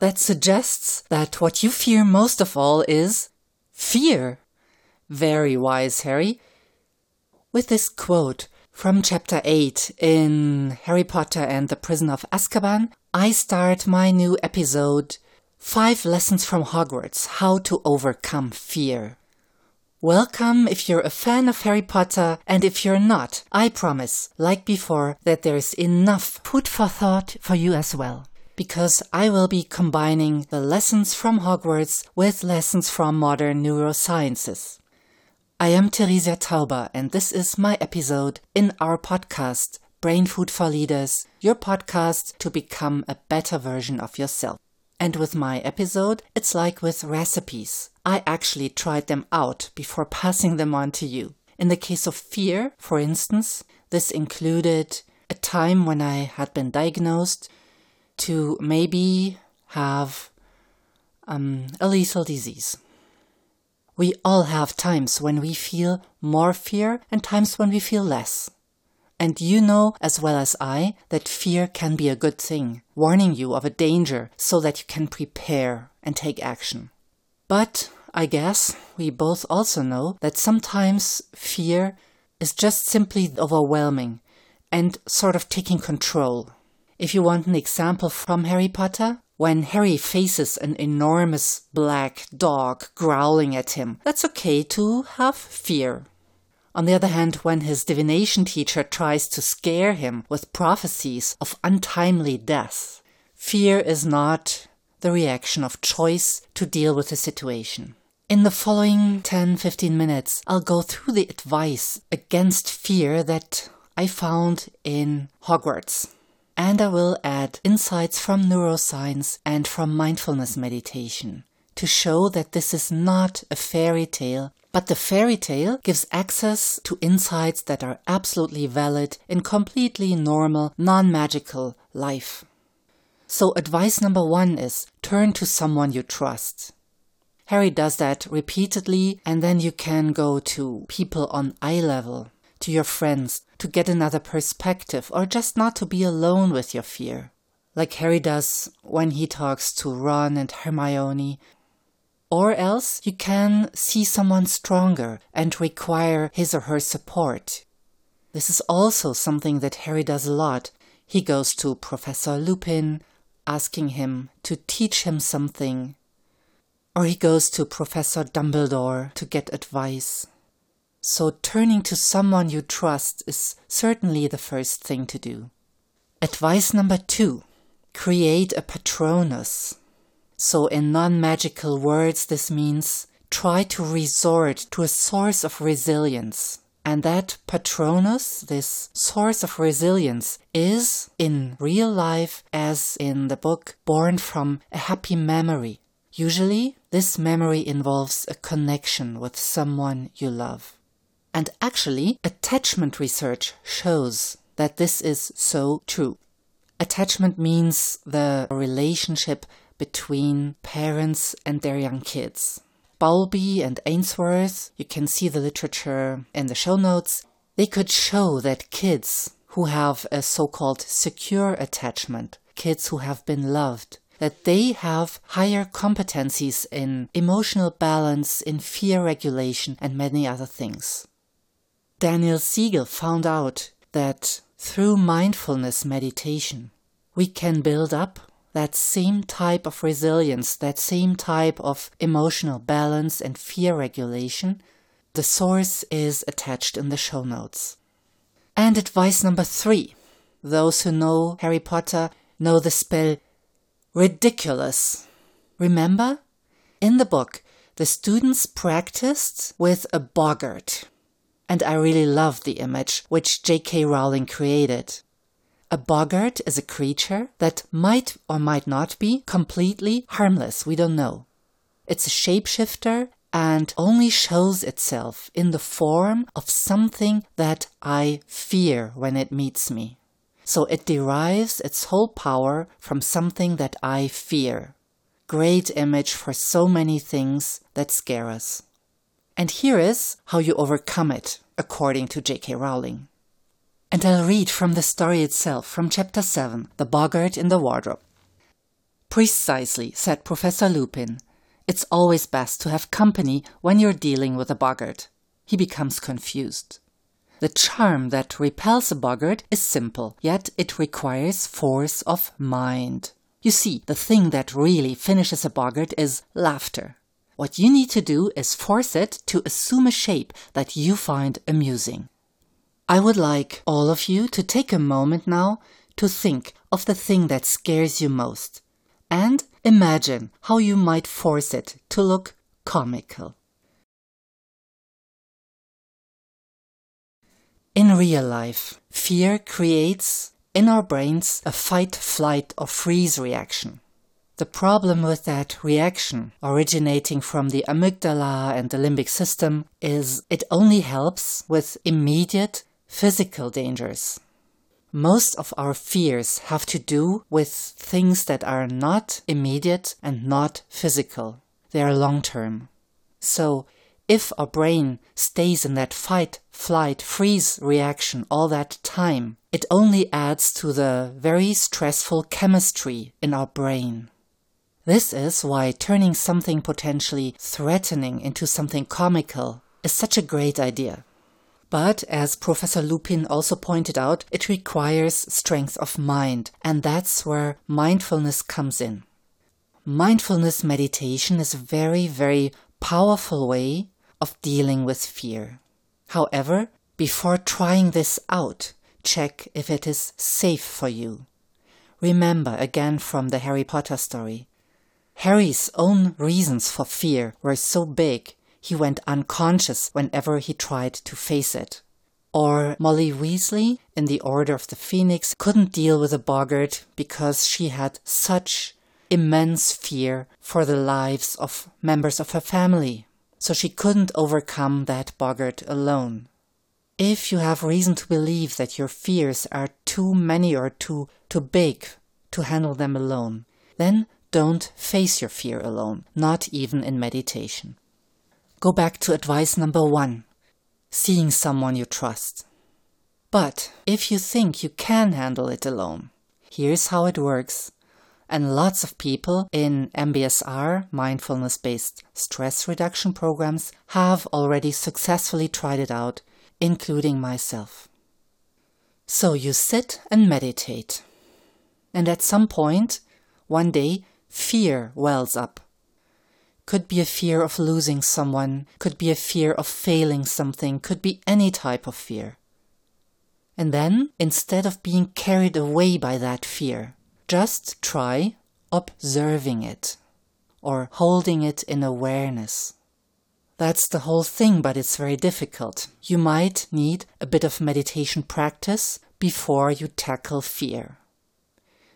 that suggests that what you fear most of all is fear. Very wise, Harry. With this quote from chapter 8 in Harry Potter and the Prison of Azkaban, I start my new episode Five Lessons from Hogwarts How to Overcome Fear. Welcome if you're a fan of Harry Potter, and if you're not, I promise, like before, that there is enough food for thought for you as well. Because I will be combining the lessons from Hogwarts with lessons from modern neurosciences. I am Theresia Tauber, and this is my episode in our podcast, Brain Food for Leaders, your podcast to become a better version of yourself. And with my episode, it's like with recipes. I actually tried them out before passing them on to you. In the case of fear, for instance, this included a time when I had been diagnosed to maybe have um, a lethal disease. We all have times when we feel more fear and times when we feel less. And you know as well as I that fear can be a good thing, warning you of a danger so that you can prepare and take action. But I guess we both also know that sometimes fear is just simply overwhelming and sort of taking control. If you want an example from Harry Potter, when Harry faces an enormous black dog growling at him, that's okay to have fear. On the other hand, when his divination teacher tries to scare him with prophecies of untimely death, fear is not the reaction of choice to deal with the situation. In the following 10 15 minutes, I'll go through the advice against fear that I found in Hogwarts. And I will add insights from neuroscience and from mindfulness meditation to show that this is not a fairy tale but the fairy tale gives access to insights that are absolutely valid in completely normal, non magical life. So, advice number one is turn to someone you trust. Harry does that repeatedly, and then you can go to people on eye level, to your friends, to get another perspective, or just not to be alone with your fear. Like Harry does when he talks to Ron and Hermione, or else you can see someone stronger and require his or her support. This is also something that Harry does a lot. He goes to Professor Lupin, asking him to teach him something. Or he goes to Professor Dumbledore to get advice. So turning to someone you trust is certainly the first thing to do. Advice number two create a patronus. So, in non magical words, this means try to resort to a source of resilience. And that Patronus, this source of resilience, is in real life, as in the book, born from a happy memory. Usually, this memory involves a connection with someone you love. And actually, attachment research shows that this is so true. Attachment means the relationship between parents and their young kids. Bowlby and Ainsworth, you can see the literature in the show notes, they could show that kids who have a so called secure attachment, kids who have been loved, that they have higher competencies in emotional balance, in fear regulation, and many other things. Daniel Siegel found out that through mindfulness meditation, we can build up that same type of resilience, that same type of emotional balance and fear regulation, the source is attached in the show notes. And advice number three those who know Harry Potter know the spell Riddikulus. Remember? In the book, the students practiced with a boggart. And I really love the image which J.K. Rowling created. A boggart is a creature that might or might not be completely harmless. We don't know. It's a shapeshifter and only shows itself in the form of something that I fear when it meets me. So it derives its whole power from something that I fear. Great image for so many things that scare us. And here is how you overcome it, according to J.K. Rowling. And I'll read from the story itself, from chapter 7, The Boggart in the Wardrobe. Precisely, said Professor Lupin. It's always best to have company when you're dealing with a boggart. He becomes confused. The charm that repels a boggart is simple, yet it requires force of mind. You see, the thing that really finishes a boggart is laughter. What you need to do is force it to assume a shape that you find amusing. I would like all of you to take a moment now to think of the thing that scares you most and imagine how you might force it to look comical. In real life, fear creates in our brains a fight, flight, or freeze reaction. The problem with that reaction, originating from the amygdala and the limbic system, is it only helps with immediate physical dangers. Most of our fears have to do with things that are not immediate and not physical. They are long term. So, if our brain stays in that fight, flight, freeze reaction all that time, it only adds to the very stressful chemistry in our brain. This is why turning something potentially threatening into something comical is such a great idea. But as Professor Lupin also pointed out, it requires strength of mind, and that's where mindfulness comes in. Mindfulness meditation is a very, very powerful way of dealing with fear. However, before trying this out, check if it is safe for you. Remember again from the Harry Potter story. Harry's own reasons for fear were so big he went unconscious whenever he tried to face it. Or Molly Weasley in the Order of the Phoenix couldn't deal with a boggart because she had such immense fear for the lives of members of her family. So she couldn't overcome that boggart alone. If you have reason to believe that your fears are too many or too, too big to handle them alone, then don't face your fear alone, not even in meditation. Go back to advice number one seeing someone you trust. But if you think you can handle it alone, here's how it works. And lots of people in MBSR, mindfulness based stress reduction programs, have already successfully tried it out, including myself. So you sit and meditate. And at some point, one day, fear wells up could be a fear of losing someone, could be a fear of failing something, could be any type of fear. And then, instead of being carried away by that fear, just try observing it or holding it in awareness. That's the whole thing, but it's very difficult. You might need a bit of meditation practice before you tackle fear.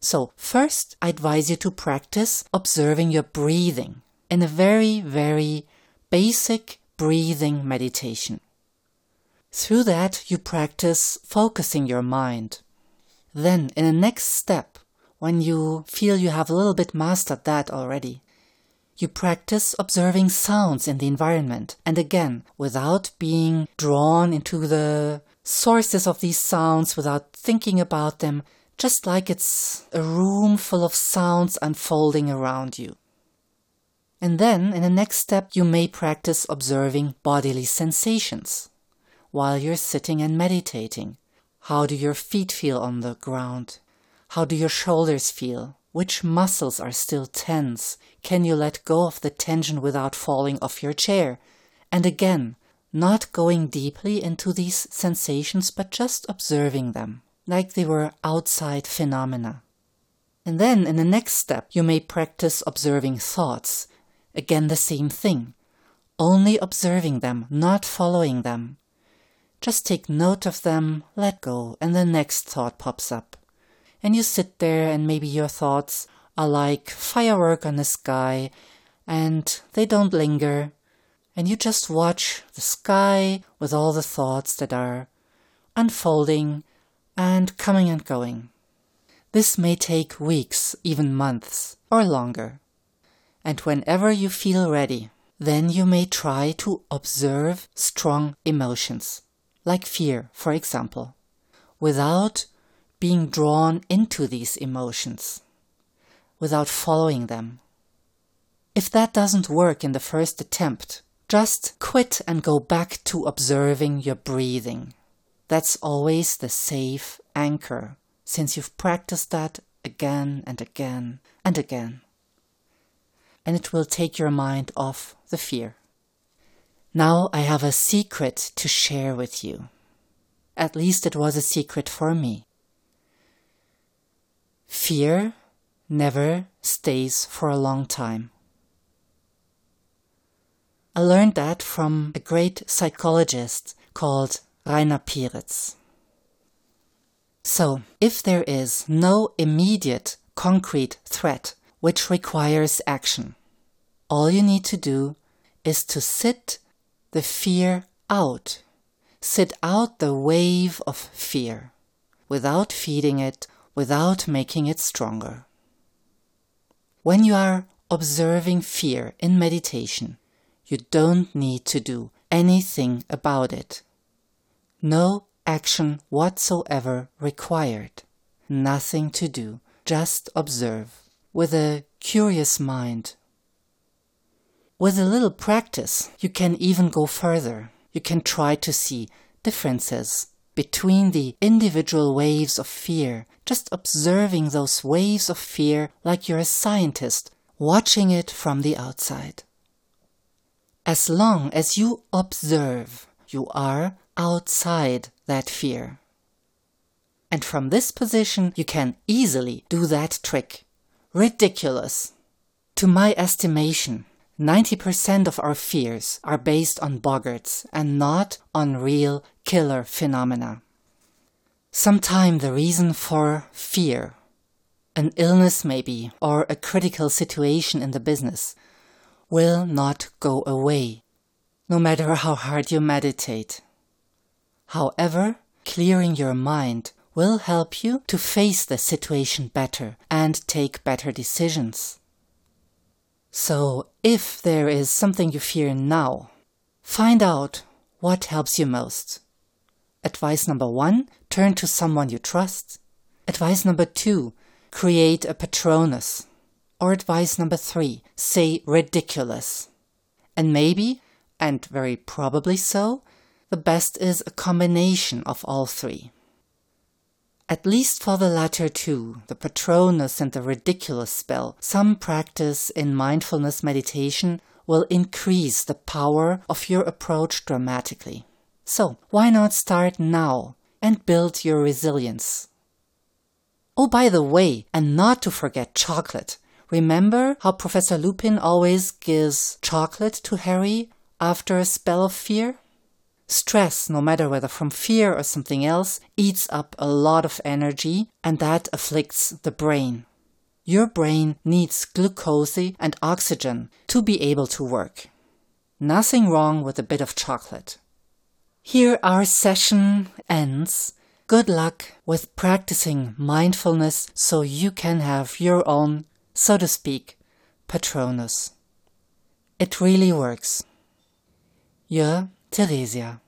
So, first, I advise you to practice observing your breathing in a very, very basic breathing meditation. Through that, you practice focusing your mind. Then, in the next step, when you feel you have a little bit mastered that already, you practice observing sounds in the environment, and again, without being drawn into the sources of these sounds, without thinking about them, just like it's a room full of sounds unfolding around you. And then, in the next step, you may practice observing bodily sensations while you're sitting and meditating. How do your feet feel on the ground? How do your shoulders feel? Which muscles are still tense? Can you let go of the tension without falling off your chair? And again, not going deeply into these sensations, but just observing them, like they were outside phenomena. And then, in the next step, you may practice observing thoughts Again, the same thing. Only observing them, not following them. Just take note of them, let go, and the next thought pops up. And you sit there, and maybe your thoughts are like firework on the sky, and they don't linger. And you just watch the sky with all the thoughts that are unfolding and coming and going. This may take weeks, even months, or longer and whenever you feel ready, then you may try to observe strong emotions, like fear, for example, without being drawn into these emotions. without following them. If that doesn't work in the first attempt, just quit and go back to observing your breathing. That's always the safe anchor, since you've practiced that again and again and again. And it will take your mind off the fear. Now I have a secret to share with you. At least it was a secret for me. Fear never stays for a long time. I learned that from a great psychologist called Rainer Peretz. So, if there is no immediate concrete threat which requires action, all you need to do is to sit the fear out. Sit out the wave of fear without feeding it, without making it stronger. When you are observing fear in meditation, you don't need to do anything about it. No action whatsoever required. Nothing to do, just observe with a curious mind with a little practice, you can even go further. You can try to see differences between the individual waves of fear, just observing those waves of fear like you're a scientist watching it from the outside. As long as you observe, you are outside that fear. And from this position, you can easily do that trick. Riddikulus. To my estimation, 90% of our fears are based on boggarts and not on real killer phenomena. Sometimes the reason for fear, an illness maybe, or a critical situation in the business, will not go away, no matter how hard you meditate. However, clearing your mind will help you to face the situation better and take better decisions. So, if there is something you fear now, find out what helps you most. Advice number one turn to someone you trust. Advice number two create a patronus. Or advice number three say Riddikulus. And maybe, and very probably so, the best is a combination of all three. At least for the latter two, the Patronus and the Riddikulus spell, some practice in mindfulness meditation will increase the power of your approach dramatically. So, why not start now and build your resilience? Oh, by the way, and not to forget chocolate. Remember how Professor Lupin always gives chocolate to Harry after a spell of fear? Stress, no matter whether from fear or something else, eats up a lot of energy and that afflicts the brain. Your brain needs glucose and oxygen to be able to work. Nothing wrong with a bit of chocolate. Here our session ends. Good luck with practicing mindfulness so you can have your own, so to speak, Patronus. It really works. Your Theresia